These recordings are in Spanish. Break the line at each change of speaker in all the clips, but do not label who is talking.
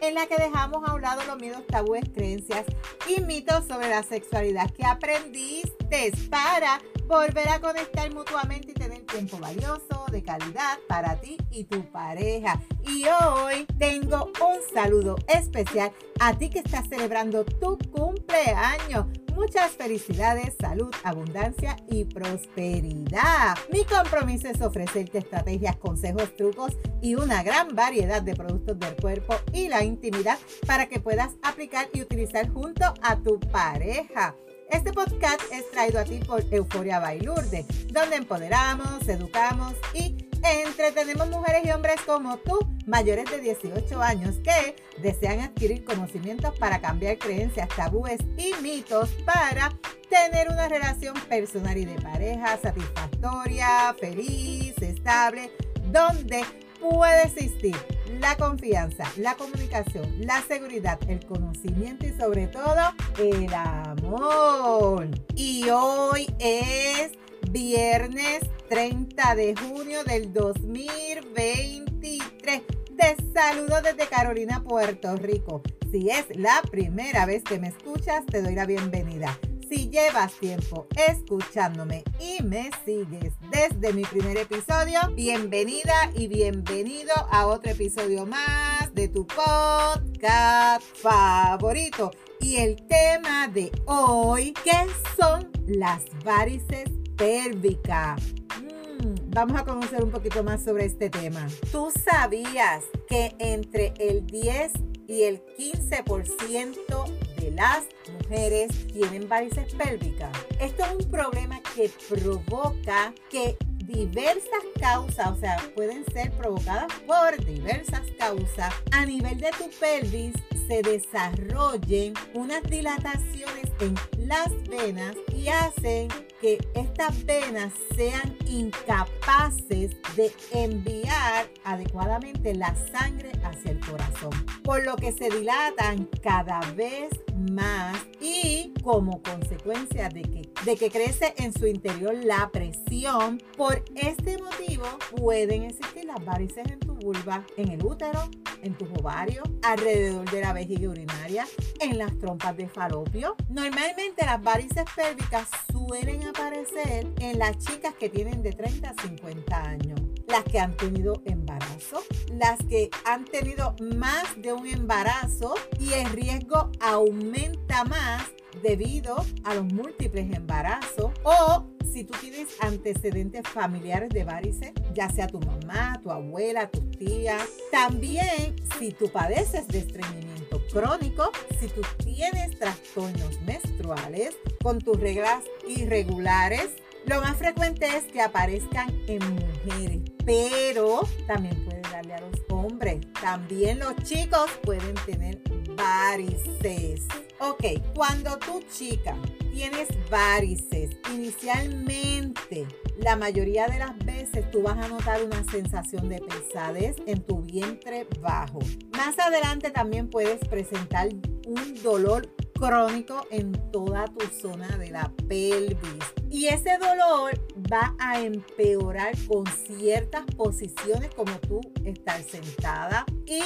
en la que dejamos a un lado los miedos, tabúes, creencias y mitos sobre la sexualidad que aprendiste para volver a conectar mutuamente y tener tiempo valioso, de calidad para ti y tu pareja. Y hoy tengo un saludo especial a ti que estás celebrando tu cumpleaños. Muchas felicidades, salud, abundancia y prosperidad. Mi compromiso es ofrecerte estrategias, consejos, trucos y una gran variedad de productos del cuerpo y la intimidad para que puedas aplicar y utilizar junto a tu pareja. Este podcast es traído a ti por Euforia Bailurde, donde empoderamos, educamos y entretenemos mujeres y hombres como tú, mayores de 18 años, que desean adquirir conocimientos para cambiar creencias, tabúes y mitos para tener una relación personal y de pareja satisfactoria, feliz, estable, donde puede existir la confianza, la comunicación, la seguridad, el conocimiento y sobre todo el amor. Y hoy es viernes 30 de junio del 2023. Te saludo desde Carolina, Puerto Rico. Si es la primera vez que me escuchas, te doy la bienvenida. Si llevas tiempo escuchándome y me sigues desde mi primer episodio, bienvenida y bienvenido a otro episodio más de tu podcast favorito. Y el tema de hoy, ¿qué son las varices pélvicas? Mm, vamos a conocer un poquito más sobre este tema. ¿Tú sabías que entre el 10 y el 15% las mujeres tienen varices pélvicas. Esto es un problema que provoca que diversas causas, o sea, pueden ser provocadas por diversas causas, a nivel de tu pelvis se desarrollen unas dilataciones en las venas y hacen que estas venas sean incapaces de enviar adecuadamente la sangre hacia el corazón, por lo que se dilatan cada vez más y como consecuencia de que, de que crece en su interior la presión, por este motivo pueden existir las varices en tu vulva, en el útero, en tus ovarios, alrededor de la vejiga urinaria, en las trompas de falopio. Normalmente las varices pélvicas suelen aparecer en las chicas que tienen de 30 a 50 años las que han tenido embarazo, las que han tenido más de un embarazo y el riesgo aumenta más debido a los múltiples embarazos o si tú tienes antecedentes familiares de varices, ya sea tu mamá, tu abuela, tu tía. También si tú padeces de estreñimiento crónico, si tú tienes trastornos menstruales con tus reglas irregulares, lo más frecuente es que aparezcan en mujeres, pero también puede darle a los hombres. También los chicos pueden tener varices. Ok, cuando tu chica tienes varices, inicialmente la mayoría de las veces tú vas a notar una sensación de pesadez en tu vientre bajo. Más adelante también puedes presentar un dolor crónico en toda tu zona de la pelvis. Y ese dolor va a empeorar con ciertas posiciones como tú estás sentada y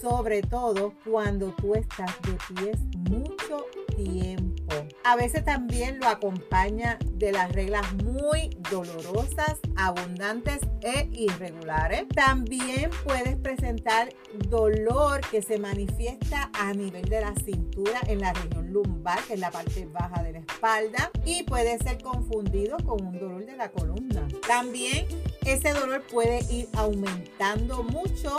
sobre todo cuando tú estás de pies mucho tiempo. A veces también lo acompaña de las reglas muy dolorosas, abundantes e irregulares. También puedes presentar dolor que se manifiesta a nivel de la cintura en la región lumbar, que es la parte baja de la espalda, y puede ser confundido con un dolor de la columna. También ese dolor puede ir aumentando mucho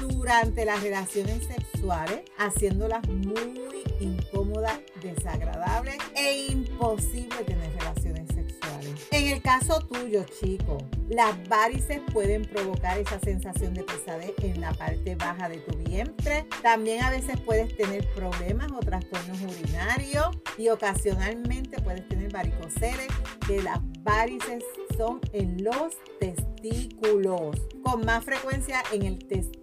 durante las relaciones sexuales, haciéndolas muy incómodas, desagradables e imposible tener relaciones sexuales. En el caso tuyo, chico, las varices pueden provocar esa sensación de pesadez en la parte baja de tu vientre. También a veces puedes tener problemas o trastornos urinarios y ocasionalmente puedes tener varicoceles, que las varices son en los testículos, con más frecuencia en el testículo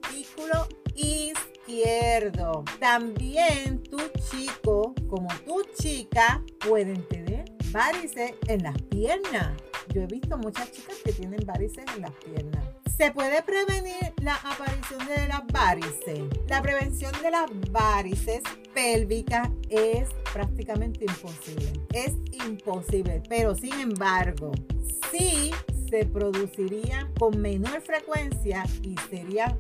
izquierdo. También tu chico como tu chica pueden tener varices en las piernas. Yo he visto muchas chicas que tienen varices en las piernas. ¿Se puede prevenir la aparición de las varices? La prevención de las varices pélvicas es prácticamente imposible. Es imposible, pero sin embargo, sí se produciría con menor frecuencia y sería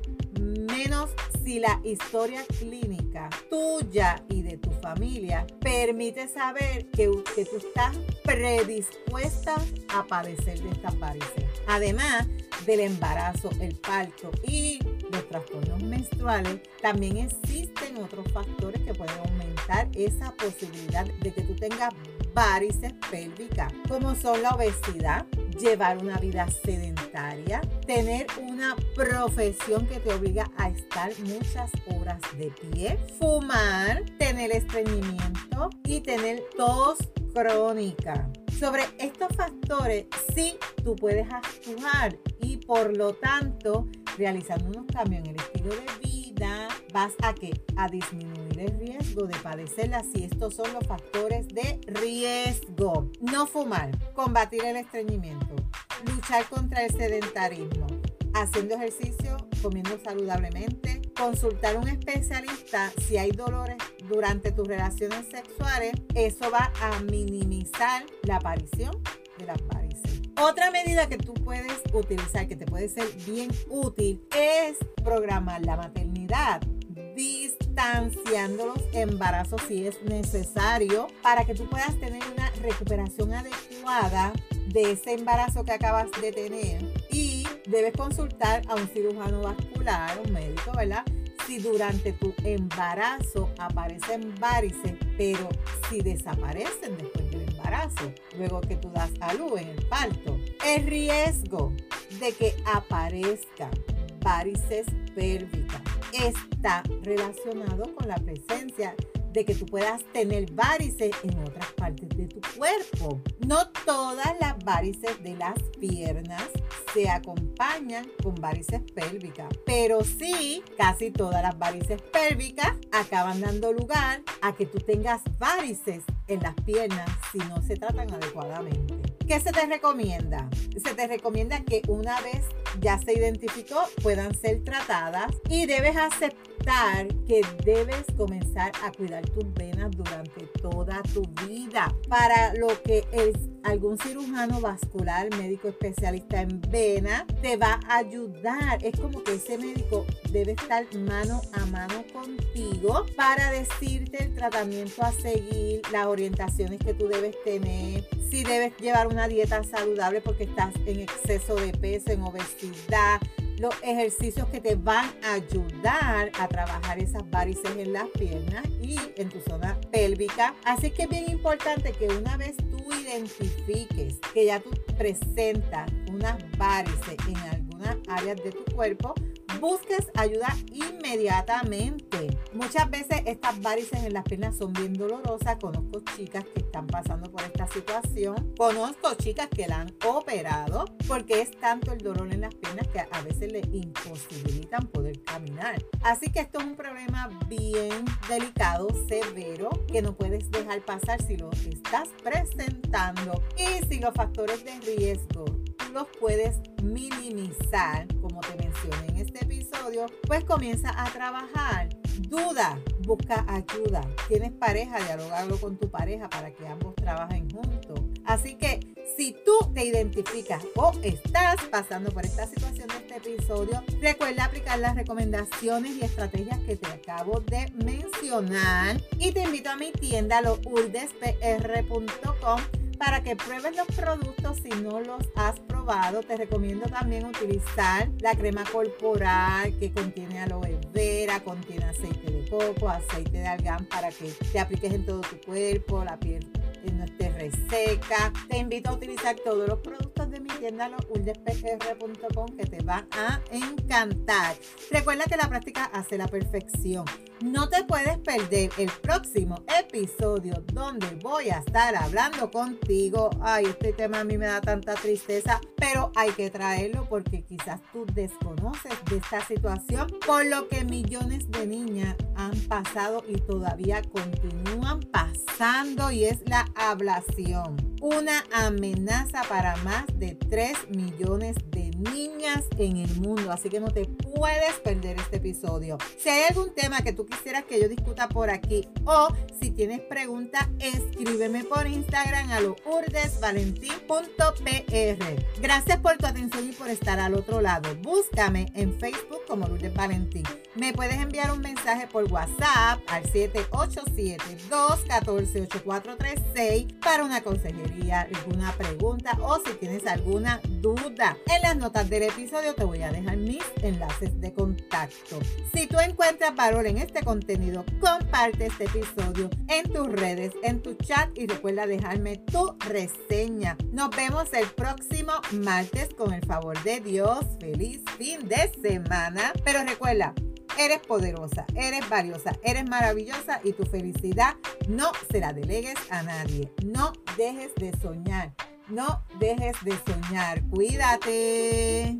menos si la historia clínica tuya y de tu familia permite saber que, que tú estás predispuesta a padecer de estas varices. Además del embarazo, el parto y los trastornos menstruales, también existen otros factores que pueden aumentar esa posibilidad de que tú tengas varices pélvicas, como son la obesidad, llevar una vida sedentaria, tener una profesión que te obliga a estar muchas horas de pie, fumar, tener estreñimiento y tener tos crónica. Sobre estos factores, sí, tú puedes actuar y por lo tanto, realizando unos cambios en el estilo de vida, vas a que a disminuir el riesgo de padecerla si estos son los factores de riesgo. No fumar, combatir el estreñimiento, luchar contra el sedentarismo, haciendo ejercicio, comiendo saludablemente, consultar a un especialista si hay dolores durante tus relaciones sexuales, eso va a minimizar la aparición de las varices. Otra medida que tú puedes utilizar, que te puede ser bien útil, es programar la maternidad distanciando los embarazos si es necesario para que tú puedas tener una recuperación adecuada de ese embarazo que acabas de tener y debes consultar a un cirujano vascular, un médico, ¿verdad? Si durante tu embarazo aparecen varices, pero si desaparecen después del embarazo, luego que tú das a luz en el parto, el riesgo de que aparezcan varices pélvicas está relacionado con la presencia de que tú puedas tener varices en otras partes de tu cuerpo. No todas las varices de las piernas se acompañan con varices pélvicas, pero sí casi todas las varices pélvicas acaban dando lugar a que tú tengas varices en las piernas si no se tratan adecuadamente. ¿Qué se te recomienda? Se te recomienda que una vez ya se identificó puedan ser tratadas y debes aceptar que debes comenzar a cuidar tus venas durante toda tu vida. Para lo que es algún cirujano vascular, médico especialista en vena, te va a ayudar. Es como que ese médico debe estar mano a mano contigo para decirte el tratamiento a seguir, las orientaciones que tú debes tener, si debes llevar una dieta saludable porque estás en exceso de peso, en obesidad, los ejercicios que te van a ayudar a trabajar esas varices en las piernas y en tu zona pélvica. Así que es bien importante que una vez tú identifiques que ya tú presentas unas varices en algunas áreas de tu cuerpo, busques ayuda inmediatamente. Muchas veces estas varices en las piernas son bien dolorosas. Conozco chicas que están pasando por esta situación. Conozco chicas que la han operado porque es tanto el dolor en las piernas que a veces le imposibilitan poder caminar. Así que esto es un problema bien delicado, severo, que no puedes dejar pasar si lo estás presentando y si los factores de riesgo puedes minimizar, como te mencioné en este episodio, pues comienza a trabajar. Duda, busca ayuda. Tienes pareja, dialogarlo con tu pareja para que ambos trabajen juntos. Así que si tú te identificas o estás pasando por esta situación de este episodio, recuerda aplicar las recomendaciones y estrategias que te acabo de mencionar. Y te invito a mi tienda lourdespr.com para que pruebes los productos si no los has probado. Te recomiendo también utilizar la crema corporal que contiene aloe vera, contiene aceite de coco, aceite de algán para que te apliques en todo tu cuerpo, la piel no esté reseca. Te invito a utilizar todos los productos de mi tienda lourdespr.com que te van a encantar. Recuerda que la práctica hace la perfección. No te puedes perder el próximo episodio donde voy a estar hablando contigo. Ay, este tema a mí me da tanta tristeza, pero hay que traerlo porque quizás tú desconoces de esta situación, por lo que millones de niñas han pasado y todavía continúan pasando y es la ablación. Una amenaza para más de 3 millones de niñas en el mundo. Así que no te puedes perder este episodio. Si hay algún tema que tú quisieras que yo discuta por aquí o si tienes preguntas, escríbeme por Instagram a lo urdesvalentín.pr. Gracias por tu atención y por estar al otro lado. Búscame en Facebook como Lourdes Valentín. Me puedes enviar un mensaje por WhatsApp al 787-214-8436 para una consejería, alguna pregunta o si tienes alguna duda. En las del episodio te voy a dejar mis enlaces de contacto. Si tú encuentras valor en este contenido, comparte este episodio en tus redes, en tu chat y recuerda dejarme tu reseña. Nos vemos el próximo martes con el favor de Dios. Feliz fin de semana. Pero recuerda, Eres poderosa, eres valiosa, eres maravillosa y tu felicidad no se la delegues a nadie. No dejes de soñar. No dejes de soñar. Cuídate.